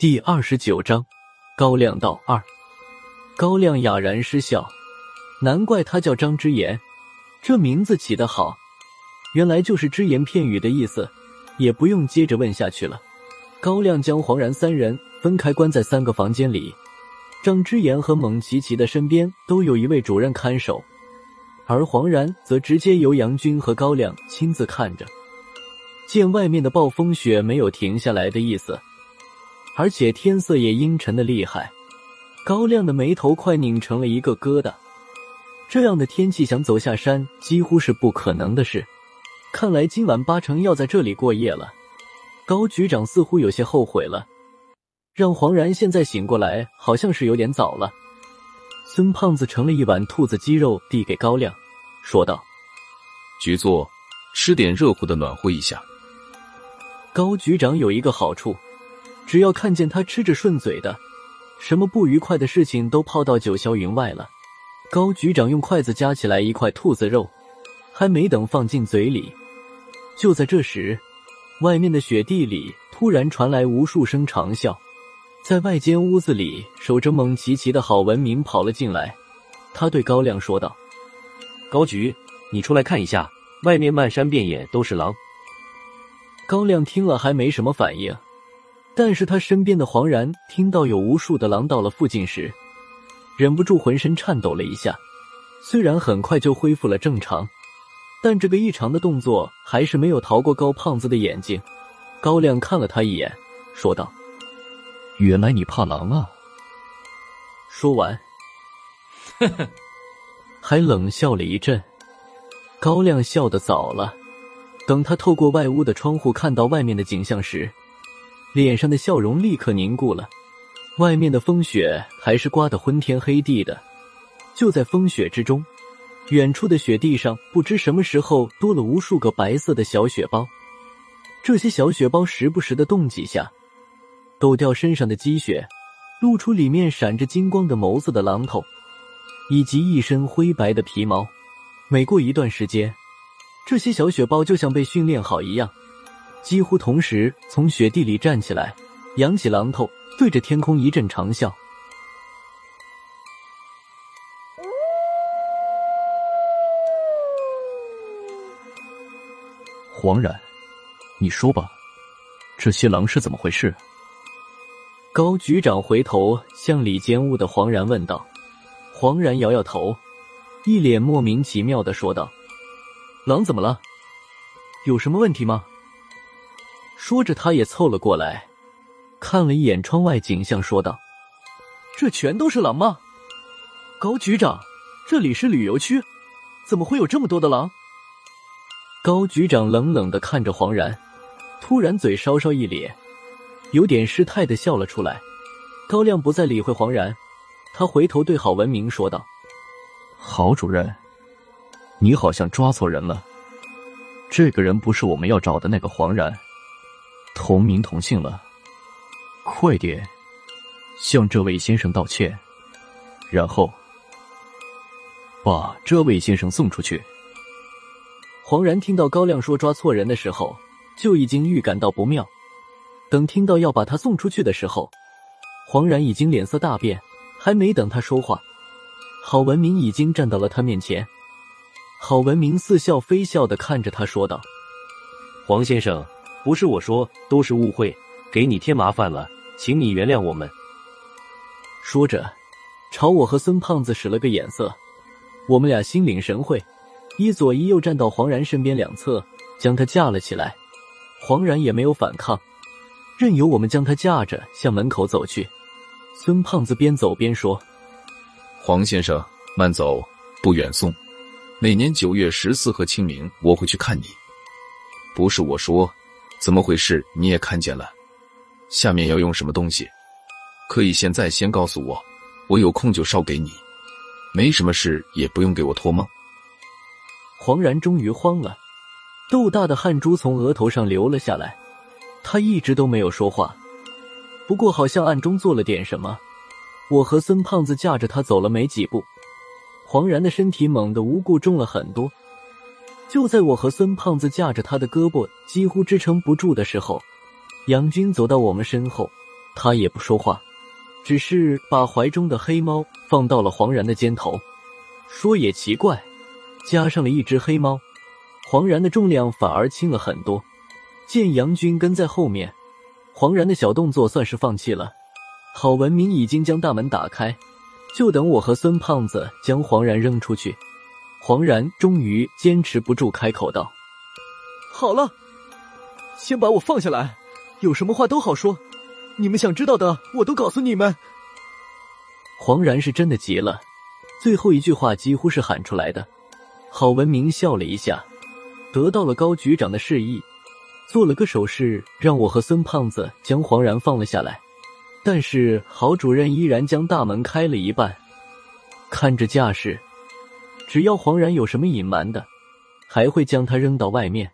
第二十九章，高亮道二。高亮哑然失笑，难怪他叫张之言，这名字起得好，原来就是只言片语的意思，也不用接着问下去了。高亮将黄然三人分开关在三个房间里，张之言和蒙奇奇的身边都有一位主任看守，而黄然则直接由杨军和高亮亲自看着。见外面的暴风雪没有停下来的意思。而且天色也阴沉的厉害，高亮的眉头快拧成了一个疙瘩。这样的天气想走下山几乎是不可能的事，看来今晚八成要在这里过夜了。高局长似乎有些后悔了，让黄然现在醒过来好像是有点早了。孙胖子盛了一碗兔子鸡肉递给高亮，说道：“局座，吃点热乎的暖和一下。”高局长有一个好处。只要看见他吃着顺嘴的，什么不愉快的事情都抛到九霄云外了。高局长用筷子夹起来一块兔子肉，还没等放进嘴里，就在这时，外面的雪地里突然传来无数声长啸。在外间屋子里守着蒙奇奇的郝文明跑了进来，他对高亮说道：“高局，你出来看一下，外面漫山遍野都是狼。”高亮听了还没什么反应。但是他身边的黄然听到有无数的狼到了附近时，忍不住浑身颤抖了一下。虽然很快就恢复了正常，但这个异常的动作还是没有逃过高胖子的眼睛。高亮看了他一眼，说道：“原来你怕狼啊！”说完，呵呵，还冷笑了一阵。高亮笑得早了，等他透过外屋的窗户看到外面的景象时。脸上的笑容立刻凝固了。外面的风雪还是刮得昏天黑地的。就在风雪之中，远处的雪地上不知什么时候多了无数个白色的小雪包。这些小雪包时不时的动几下，抖掉身上的积雪，露出里面闪着金光的眸子的榔头，以及一身灰白的皮毛。每过一段时间，这些小雪包就像被训练好一样。几乎同时从雪地里站起来，扬起榔头，对着天空一阵长啸。黄然，你说吧，这些狼是怎么回事？高局长回头向里间屋的黄然问道。黄然摇摇头，一脸莫名其妙的说道：“狼怎么了？有什么问题吗？”说着，他也凑了过来，看了一眼窗外景象，说道：“这全都是狼吗？高局长，这里是旅游区，怎么会有这么多的狼？”高局长冷冷的看着黄然，突然嘴稍稍一咧，有点失态的笑了出来。高亮不再理会黄然，他回头对郝文明说道：“郝主任，你好像抓错人了，这个人不是我们要找的那个黄然。”同名同姓了，快点向这位先生道歉，然后把这位先生送出去。黄然听到高亮说抓错人的时候，就已经预感到不妙。等听到要把他送出去的时候，黄然已经脸色大变。还没等他说话，郝文明已经站到了他面前。郝文明似笑非笑的看着他说道：“黄先生。”不是我说，都是误会，给你添麻烦了，请你原谅我们。说着，朝我和孙胖子使了个眼色，我们俩心领神会，一左一右站到黄然身边两侧，将他架了起来。黄然也没有反抗，任由我们将他架着向门口走去。孙胖子边走边说：“黄先生，慢走，不远送。每年九月十四和清明，我会去看你。不是我说。”怎么回事？你也看见了，下面要用什么东西？可以现在先告诉我，我有空就烧给你。没什么事，也不用给我托梦。黄然终于慌了，豆大的汗珠从额头上流了下来。他一直都没有说话，不过好像暗中做了点什么。我和孙胖子架着他走了没几步，黄然的身体猛地无故重了很多。就在我和孙胖子架着他的胳膊几乎支撑不住的时候，杨军走到我们身后，他也不说话，只是把怀中的黑猫放到了黄然的肩头。说也奇怪，加上了一只黑猫，黄然的重量反而轻了很多。见杨军跟在后面，黄然的小动作算是放弃了。郝文明已经将大门打开，就等我和孙胖子将黄然扔出去。黄然终于坚持不住，开口道：“好了，先把我放下来，有什么话都好说。你们想知道的，我都告诉你们。”黄然是真的急了，最后一句话几乎是喊出来的。郝文明笑了一下，得到了高局长的示意。做了个手势，让我和孙胖子将黄然放了下来，但是郝主任依然将大门开了一半。看着架势，只要黄然有什么隐瞒的，还会将他扔到外面。